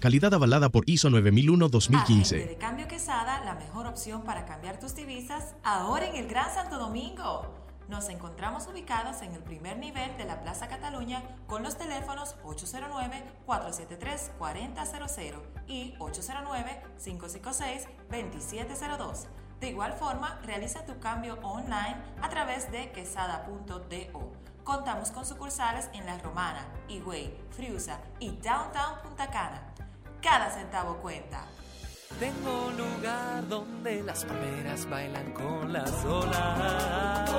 Calidad avalada por ISO 9001-2015.
de Cambio Quesada, la mejor opción para cambiar tus divisas ahora en el Gran Santo Domingo. Nos encontramos ubicados en el primer nivel de la Plaza Cataluña con los teléfonos 809-473-4000 y 809-556-2702. De igual forma, realiza tu cambio online a través de quesada.do. Contamos con sucursales en La Romana, Higüey, Friusa y Downtown Punta Cana. Cada centavo cuenta.
Tengo un lugar donde las palmeras bailan con las olas.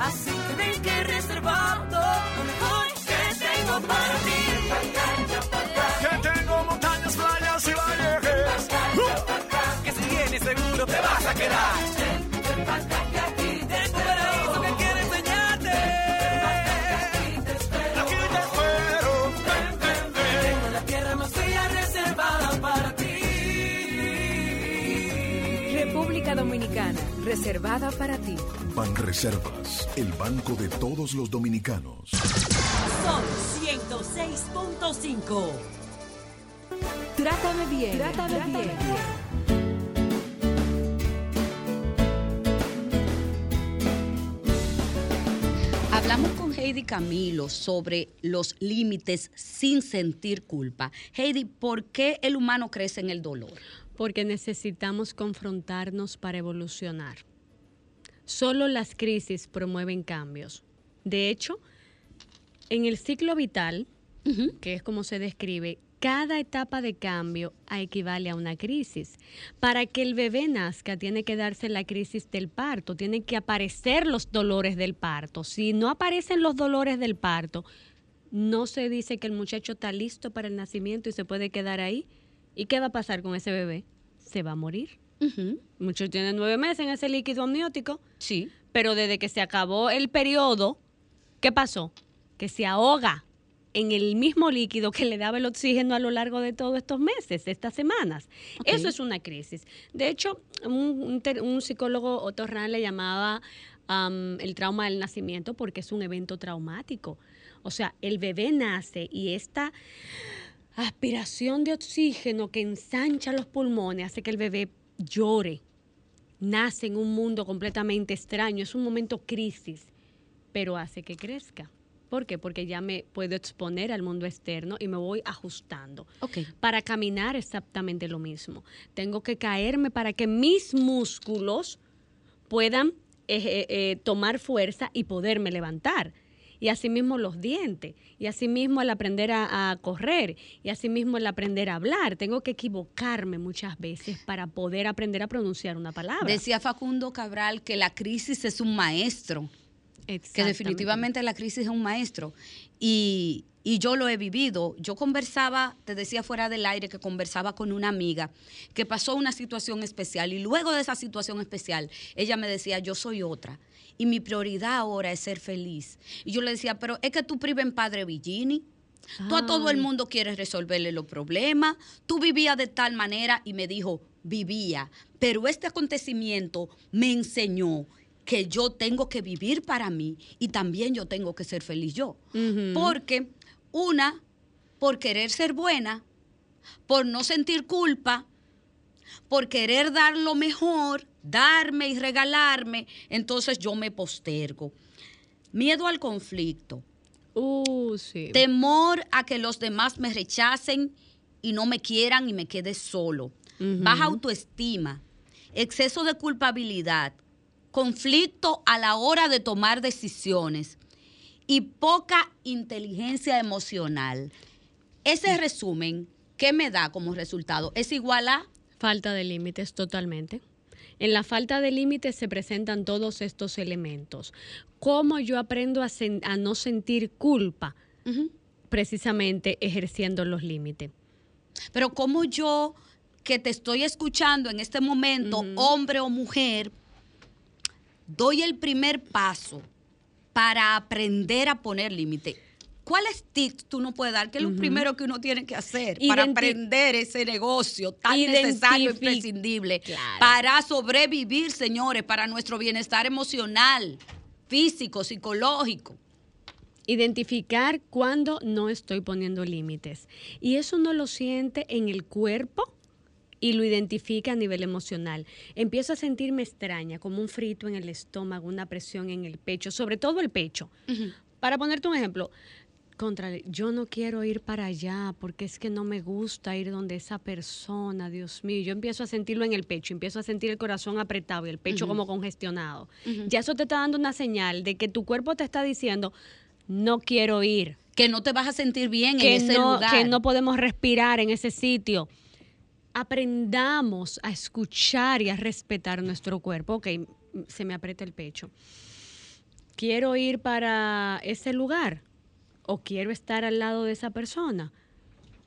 Así que ven que reservando lo mejor que tengo para ti.
República Dominicana, reservada para ti.
Banreservas, el banco de todos los dominicanos.
Son 106.5. Trátame bien, trátame, bien.
Hablamos con Heidi Camilo sobre los límites sin sentir culpa. Heidi, ¿por qué el humano crece en el dolor?
Porque necesitamos confrontarnos para evolucionar. Solo las crisis promueven cambios. De hecho, en el ciclo vital, que es como se describe, cada etapa de cambio equivale a una crisis. Para que el bebé nazca, tiene que darse la crisis del parto, tienen que aparecer los dolores del parto. Si no aparecen los dolores del parto, no se dice que el muchacho está listo para el nacimiento y se puede quedar ahí. ¿Y qué va a pasar con ese bebé? Se va a morir. Muchos tienen nueve meses en ese líquido amniótico.
Sí.
Pero desde que se acabó el periodo, ¿qué pasó? Que se ahoga en el mismo líquido que le daba el oxígeno a lo largo de todos estos meses, estas semanas. Eso es una crisis. De hecho, un, un un psicólogo le llamaba am, el trauma del nacimiento porque es un evento traumático. O sea, el bebé nace y esta aspiración de oxígeno que ensancha los pulmones hace que el bebé llore. Nace en un mundo completamente extraño, es un momento crisis, pero hace que crezca. ¿Por qué? Porque ya me puedo exponer al mundo externo y me voy ajustando. Para caminar exactamente lo mismo. Tengo que caerme para que mis músculos puedan eh, eh, eh, tomar fuerza y poderme levantar. Y asimismo los dientes, y asimismo el aprender a, a correr, y asimismo el aprender a hablar. Tengo que equivocarme muchas veces para poder aprender a pronunciar una palabra.
Decía Facundo Cabral que la crisis es un maestro. Que definitivamente la crisis es un maestro. Y, y yo lo he vivido. Yo conversaba, te decía fuera del aire, que conversaba con una amiga que pasó una situación especial. Y luego de esa situación especial, ella me decía, yo soy otra. Y mi prioridad ahora es ser feliz. Y yo le decía, pero es que tú prives en Padre Villini. Tú a todo el mundo quieres resolverle los problemas. Tú vivías de tal manera y me dijo, vivía. Pero este acontecimiento me enseñó que yo tengo que vivir para mí y también yo tengo que ser feliz yo. Porque una, por querer ser buena, por no sentir culpa, por querer dar lo mejor, darme y regalarme, entonces yo me postergo. Miedo al conflicto.
Uh, sí.
Temor a que los demás me rechacen y no me quieran y me quede solo. Baja autoestima, exceso de culpabilidad, conflicto a la hora de tomar decisiones y poca inteligencia emocional. Ese resumen, ¿qué me da como resultado? Es igual a
Falta de límites, totalmente. En la falta de límites se presentan todos estos elementos. ¿Cómo yo aprendo a, no sentir culpa? Precisamente ejerciendo los límites.
Pero como yo que te estoy escuchando en este momento, hombre o mujer, doy el primer paso para aprender a poner límite. ¿Cuáles tips tú no puedes dar? ¿Qué es lo primero que uno tiene que hacer para aprender ese negocio tan necesario e imprescindible
Claro.
para sobrevivir, señores, para nuestro bienestar emocional, físico, psicológico?
Identificar cuando no estoy poniendo límites. Y eso no lo siente en el cuerpo y lo identifica a nivel emocional. Empiezo a sentirme extraña, como un frito en el estómago, una presión en el pecho, sobre todo el pecho. Para ponerte un ejemplo, contra, yo no quiero ir para allá porque es que no me gusta ir donde esa persona, Dios mío. Yo empiezo a sentirlo en el pecho, empiezo a sentir el corazón apretado y el pecho como congestionado. Ya eso te está dando una señal de que tu cuerpo te está diciendo, no quiero ir.
Que no te vas a sentir bien
que
en ese
no,
lugar.
Que no podemos respirar en ese sitio. Aprendamos a escuchar y a respetar nuestro cuerpo. Ok, se me aprieta el pecho. ¿Quiero ir para ese lugar? ¿O quiero estar al lado de esa persona?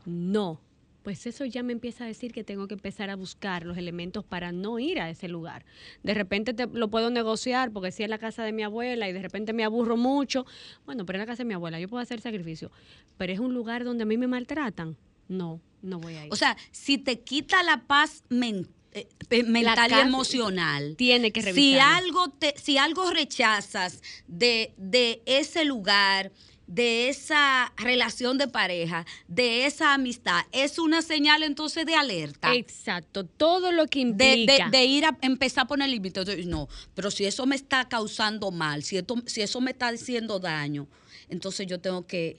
No. Pues eso ya me empieza a decir que tengo que empezar a buscar los elementos para no ir a ese lugar. De repente te, lo puedo negociar porque si es la casa de mi abuela y de repente me aburro mucho, bueno, pero es la casa de mi abuela, yo puedo hacer sacrificio. Pero es un lugar donde a mí me maltratan. No, no voy a ir.
O sea, si te quita la paz men- eh, mental y emocional,
tiene que
si
revisarlo.
algo, te, si algo rechazas de, de ese lugar, de esa relación de pareja, de esa amistad, es una señal entonces de alerta.
Exacto, todo lo que
De, de-
implica.
de ir a empezar a poner límites. No, pero si eso me está causando mal, si, esto, si eso me está haciendo daño, entonces yo tengo que...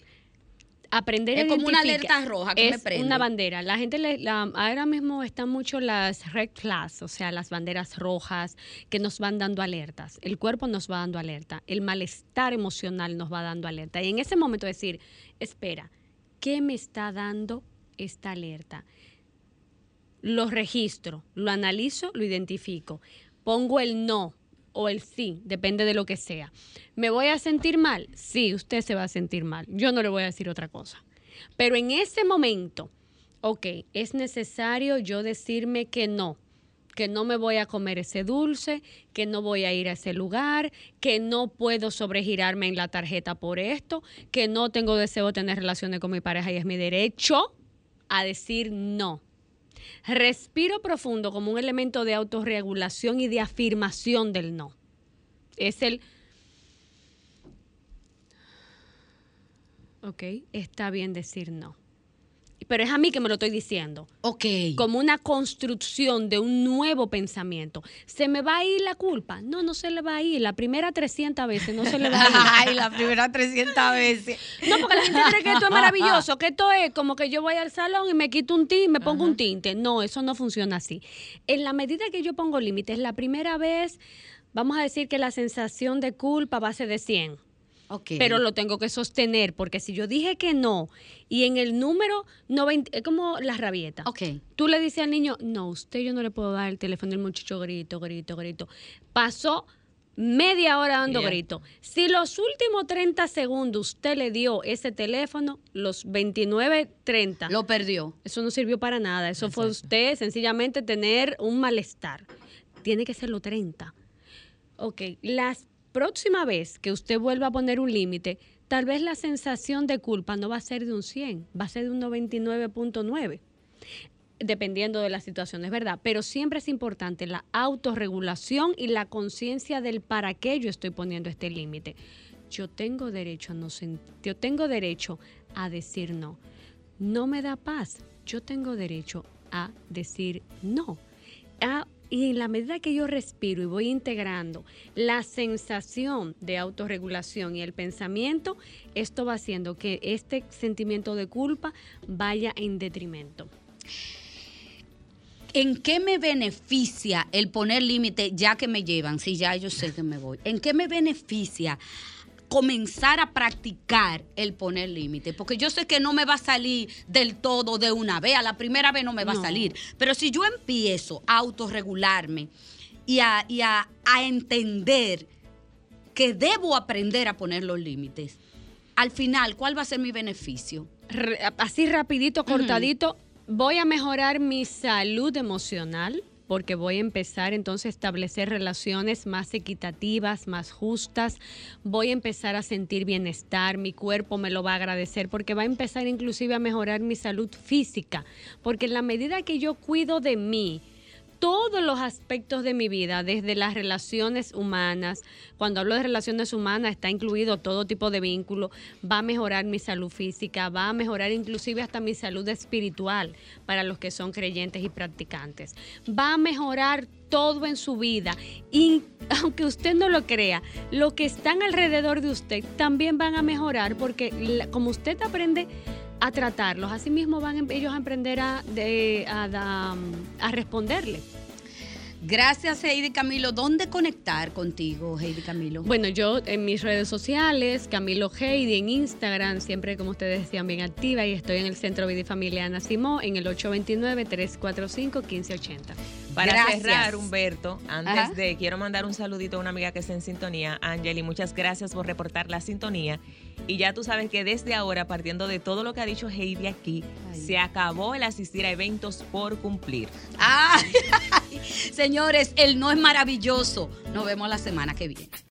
aprender a
Es como una alerta roja que me
es
prende.
una bandera. La gente le, la- ahora mismo están mucho las red flags, o sea, las banderas rojas que nos van dando alertas. El cuerpo nos va dando alerta, el malestar emocional nos va dando alerta. Y en ese momento decir, espera, ¿qué me está dando esta alerta? Lo registro, lo analizo, lo identifico. Pongo el no o el sí, depende de lo que sea. ¿Me voy a sentir mal? Sí, usted se va a sentir mal. Yo no le voy a decir otra cosa. Pero en ese momento, ok, es necesario yo decirme que no, que no me voy a comer ese dulce, que no voy a ir a ese lugar, que no puedo sobregirarme en la tarjeta por esto, que no tengo deseo de tener relaciones con mi pareja y es mi derecho a decir no. Respiro profundo como un elemento de autorregulación y de afirmación del no. Es el... Ok, está bien decir no. Pero es a mí que me lo estoy diciendo.
Ok.
Como una construcción de un nuevo pensamiento. ¿Se me va a ir la culpa? No, no se le va a ir. La primera 300 veces no se le va a ir.
Ay, la primera 300 veces.
No, porque la gente cree que esto es maravilloso, que esto es como que yo voy al salón y me quito un tinte y me pongo un tinte. No, eso no funciona así. En la medida que yo pongo límites, la primera vez, vamos a decir que la sensación de culpa va a ser de 100. Pero lo tengo que sostener, porque si yo dije que no y en el número 90, es como la rabieta.
Ok.
Tú le dices al niño, no, usted yo no le puedo dar el teléfono del muchacho grito, grito, grito. Pasó media hora dando
Ya.
grito. Si los últimos 30 segundos usted le dio ese teléfono, los 29, 30.
Lo perdió.
Eso no sirvió para nada. Eso fue usted sencillamente tener un malestar. Tiene que ser los 30. Ok, la próxima vez que usted vuelva a poner un límite, tal vez la sensación de culpa no va a ser de un 100, va a ser de un 99.9 dependiendo de la situación, es verdad, pero siempre es importante la autorregulación y la conciencia del para qué yo estoy poniendo este límite. Yo tengo derecho a no yo tengo derecho a decir no. No me da paz. Yo tengo derecho a decir no. Ah, y en la medida que yo respiro y voy integrando la sensación de autorregulación y el pensamiento, esto va haciendo que este sentimiento de culpa vaya en detrimento.
¿En qué me beneficia el poner límite ya que me llevan? Si ya yo sé que me voy. ¿En qué me beneficia comenzar a practicar el poner límite? Porque yo sé que no me va a salir del todo de una vez. A la primera vez no me va
No.
a salir. Pero si yo empiezo a autorregularme y a, y a- a entender que debo aprender a poner los límites, al final, ¿cuál va a ser mi beneficio?
Así rapidito, cortadito, voy a mejorar mi salud emocional porque voy a empezar entonces a establecer relaciones más equitativas, más justas, voy a empezar a sentir bienestar, mi cuerpo me lo va a agradecer porque va a empezar inclusive a mejorar mi salud física, porque en la medida que yo cuido de mí, todos los aspectos de mi vida, desde las relaciones humanas, cuando hablo de relaciones humanas está incluido todo tipo de vínculo, va a mejorar mi salud física, va a mejorar inclusive hasta mi salud espiritual para los que son creyentes y practicantes. Va a mejorar todo en su vida y aunque usted no lo crea, lo que están alrededor de usted también van a mejorar porque como usted aprende a tratarlos, así mismo van em- ellos a aprender a, de- a a responderle.
Gracias, Heidi Camilo. ¿Dónde conectar contigo, Heidi Camilo?
Bueno, yo en mis redes sociales, Camilo Heidi, en Instagram, siempre como ustedes decían, bien activa y estoy en el Centro Vida y Familia Ana Simó en el 829-345-1580.
Para
Gracias.
cerrar, Humberto, antes
Ajá.
de quiero mandar un saludito a una amiga que está en sintonía, Angeli, muchas gracias por reportar la sintonía. Y ya tú sabes que desde ahora, partiendo de todo lo que ha dicho Heidi aquí, se acabó el asistir a eventos por cumplir.
Ay, señores, el no es maravilloso. Nos vemos la semana que viene.